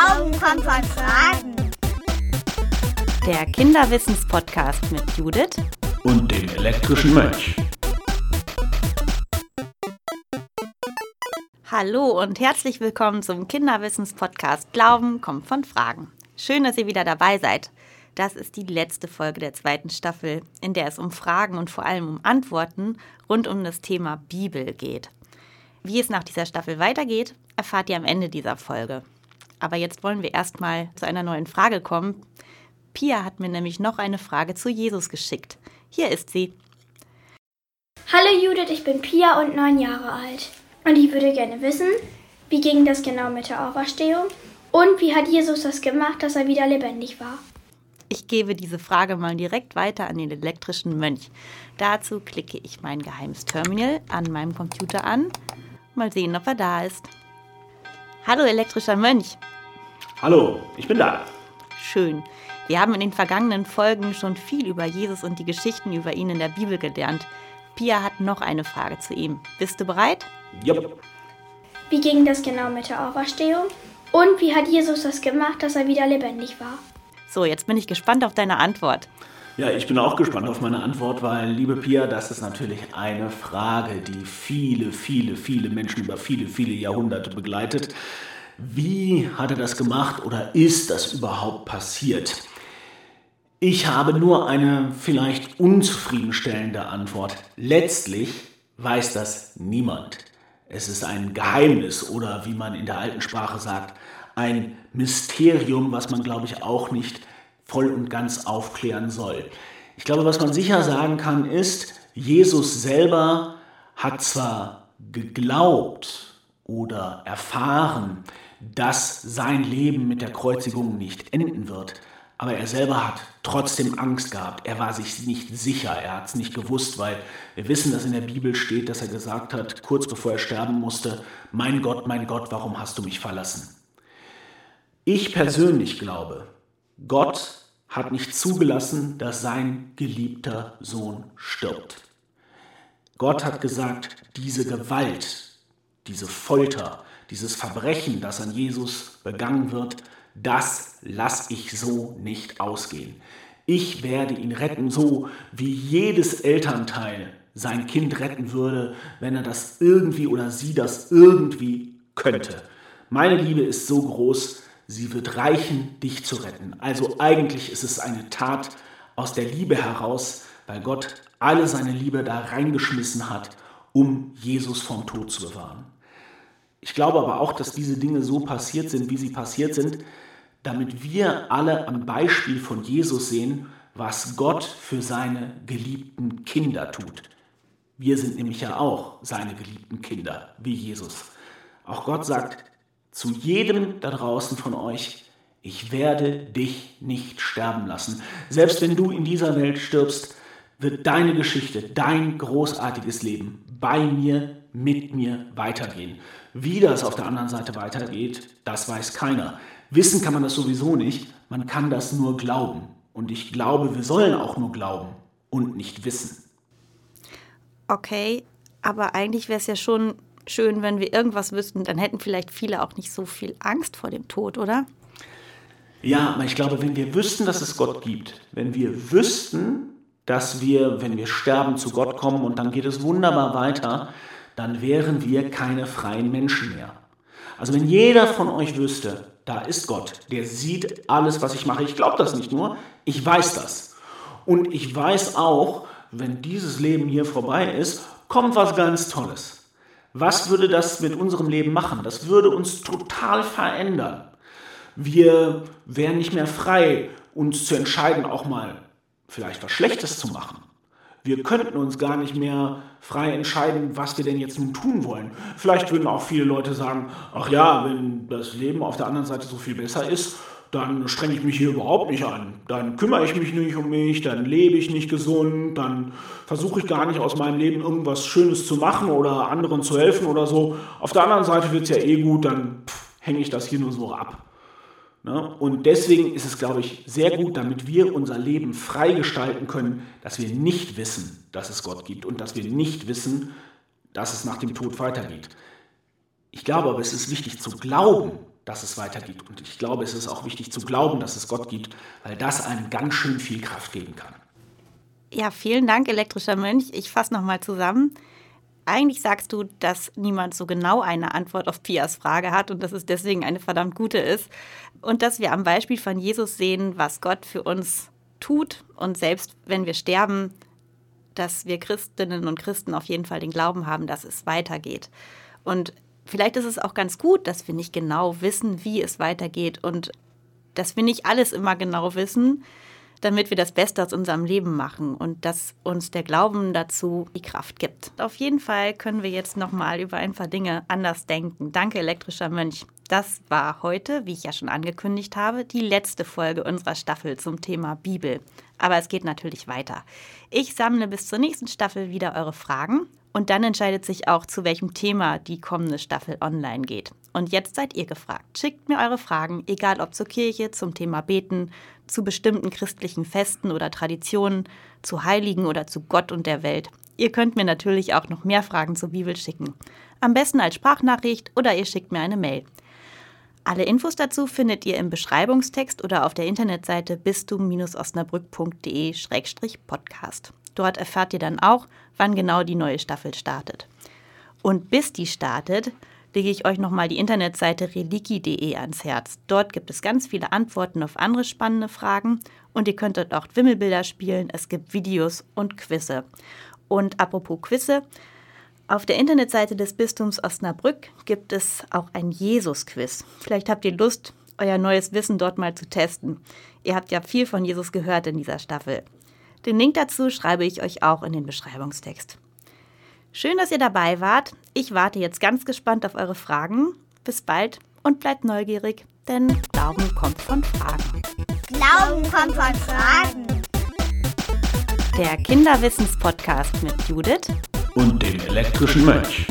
Glauben kommt von Fragen. Der Kinderwissenspodcast mit Judith und dem elektrischen Mönch. Hallo und herzlich willkommen zum Kinderwissenspodcast Glauben kommt von Fragen. Schön, dass ihr wieder dabei seid. Das ist die letzte Folge der zweiten Staffel, in der es um Fragen und vor allem um Antworten rund um das Thema Bibel geht. Wie es nach dieser Staffel weitergeht, erfahrt ihr am Ende dieser Folge. Aber jetzt wollen wir erstmal zu einer neuen Frage kommen. Pia hat mir nämlich noch eine Frage zu Jesus geschickt. Hier ist sie. Hallo Judith, ich bin Pia und neun Jahre alt. Und ich würde gerne wissen, wie ging das genau mit der Auferstehung? Und wie hat Jesus das gemacht, dass er wieder lebendig war? Ich gebe diese Frage mal direkt weiter an den elektrischen Mönch. Dazu klicke ich mein geheimes Terminal an meinem Computer an. Mal sehen, ob er da ist. Hallo, elektrischer Mönch. Hallo, ich bin da. Schön. Wir haben in den vergangenen Folgen schon viel über Jesus und die Geschichten über ihn in der Bibel gelernt. Pia hat noch eine Frage zu ihm. Bist du bereit? Ja. Wie ging das genau mit der Auferstehung? Und wie hat Jesus das gemacht, dass er wieder lebendig war? So, jetzt bin ich gespannt auf deine Antwort. Ja, ich bin auch gespannt auf meine Antwort, weil, liebe Pia, das ist natürlich eine Frage, die viele, viele, viele Menschen über viele, viele Jahrhunderte begleitet. Wie hat er das gemacht oder ist das überhaupt passiert? Ich habe nur eine vielleicht unzufriedenstellende Antwort. Letztlich weiß das niemand. Es ist ein Geheimnis oder wie man in der alten Sprache sagt, ein Mysterium, was man, glaube ich, auch nicht voll und ganz aufklären soll. Ich glaube, was man sicher sagen kann, ist, Jesus selber hat zwar geglaubt oder erfahren, dass sein Leben mit der Kreuzigung nicht enden wird, aber er selber hat trotzdem Angst gehabt. Er war sich nicht sicher, er hat es nicht gewusst, weil wir wissen, dass in der Bibel steht, dass er gesagt hat, kurz bevor er sterben musste, mein Gott, mein Gott, warum hast du mich verlassen? Ich persönlich glaube, Gott hat nicht zugelassen, dass sein geliebter Sohn stirbt. Gott hat gesagt, diese Gewalt, diese Folter, dieses Verbrechen, das an Jesus begangen wird, das lasse ich so nicht ausgehen. Ich werde ihn retten, so wie jedes Elternteil sein Kind retten würde, wenn er das irgendwie oder sie das irgendwie könnte. Meine Liebe ist so groß, sie wird reichen, dich zu retten. Also eigentlich ist es eine Tat aus der Liebe heraus, weil Gott alle seine Liebe da reingeschmissen hat, um Jesus vom Tod zu bewahren. Ich glaube aber auch, dass diese Dinge so passiert sind, wie sie passiert sind, damit wir alle am Beispiel von Jesus sehen, was Gott für seine geliebten Kinder tut. Wir sind nämlich ja auch seine geliebten Kinder, wie Jesus. Auch Gott sagt, zu jedem da draußen von euch, ich werde dich nicht sterben lassen. Selbst wenn du in dieser Welt stirbst, wird deine Geschichte, dein großartiges Leben bei mir, mit mir weitergehen. Wie das auf der anderen Seite weitergeht, das weiß keiner. Wissen kann man das sowieso nicht, man kann das nur glauben. Und ich glaube, wir sollen auch nur glauben und nicht wissen. Okay, aber eigentlich wäre es ja schon schön, wenn wir irgendwas wüssten, dann hätten vielleicht viele auch nicht so viel Angst vor dem Tod, oder? Ja, aber ich glaube, wenn wir wüssten, dass es Gott gibt, wenn wir wüssten, dass wir, wenn wir sterben, zu Gott kommen und dann geht es wunderbar weiter, dann wären wir keine freien Menschen mehr. Also wenn jeder von euch wüsste, da ist Gott, der sieht alles, was ich mache. Ich glaube das nicht nur, ich weiß das. Und ich weiß auch, wenn dieses Leben hier vorbei ist, kommt was ganz Tolles. Was würde das mit unserem Leben machen? Das würde uns total verändern. Wir wären nicht mehr frei, uns zu entscheiden, auch mal vielleicht was Schlechtes zu machen. Wir könnten uns gar nicht mehr frei entscheiden, was wir denn jetzt nun tun wollen. Vielleicht würden auch viele Leute sagen, ach ja, wenn das Leben auf der anderen Seite so viel besser ist, dann strenge ich mich hier überhaupt nicht an. Dann kümmere ich mich nicht um mich, dann lebe ich nicht gesund, dann versuche ich gar nicht aus meinem Leben irgendwas Schönes zu machen oder anderen zu helfen oder so. Auf der anderen Seite wird es ja eh gut, dann hänge ich das hier nur so ab. Ne? Und deswegen ist es, glaube ich, sehr gut, damit wir unser Leben frei gestalten können, dass wir nicht wissen, dass es Gott gibt und dass wir nicht wissen, dass es nach dem Tod weitergeht. Ich glaube aber, es ist wichtig zu glauben, dass es weitergeht. Und ich glaube, es ist auch wichtig zu glauben, dass es Gott gibt, weil das einem ganz schön viel Kraft geben kann. Ja, vielen Dank, elektrischer Mönch. Ich fasse nochmal zusammen. Eigentlich sagst du, dass niemand so genau eine Antwort auf Pias Frage hat und dass es deswegen eine verdammt gute ist. Und dass wir am Beispiel von Jesus sehen, was Gott für uns tut. Und selbst wenn wir sterben, dass wir Christinnen und Christen auf jeden Fall den Glauben haben, dass es weitergeht. Und vielleicht ist es auch ganz gut, dass wir nicht genau wissen, wie es weitergeht und dass wir nicht alles immer genau wissen, damit wir das Beste aus unserem Leben machen und dass uns der Glauben dazu die Kraft gibt. Auf jeden Fall können wir jetzt noch mal über ein paar Dinge anders denken. Danke elektrischer Mönch. Das war heute, wie ich ja schon angekündigt habe, die letzte Folge unserer Staffel zum Thema Bibel. Aber es geht natürlich weiter. Ich sammle bis zur nächsten Staffel wieder eure Fragen und dann entscheidet sich auch, zu welchem Thema die kommende Staffel online geht. Und jetzt seid ihr gefragt. Schickt mir eure Fragen, egal ob zur Kirche, zum Thema Beten, zu bestimmten christlichen Festen oder Traditionen, zu Heiligen oder zu Gott und der Welt. Ihr könnt mir natürlich auch noch mehr Fragen zur Bibel schicken. Am besten als Sprachnachricht oder ihr schickt mir eine Mail. Alle Infos dazu findet ihr im Beschreibungstext oder auf der Internetseite bistum-osnabrück.de-podcast. Dort erfahrt ihr dann auch, wann genau die neue Staffel startet. Und bis die startet, lege ich euch nochmal die Internetseite reliki.de ans Herz. Dort gibt es ganz viele Antworten auf andere spannende Fragen und ihr könnt dort auch Wimmelbilder spielen. Es gibt Videos und Quizze. Und apropos Quizze, auf der Internetseite des Bistums Osnabrück gibt es auch ein Jesus-Quiz. Vielleicht habt ihr Lust, euer neues Wissen dort mal zu testen. Ihr habt ja viel von Jesus gehört in dieser Staffel. Den Link dazu schreibe ich euch auch in den Beschreibungstext. Schön, dass ihr dabei wart. Ich warte jetzt ganz gespannt auf eure Fragen. Bis bald und bleibt neugierig, denn Glauben kommt von Fragen. Glauben kommt von Fragen. Der Kinderwissenspodcast mit Judith und dem elektrischen Mönch.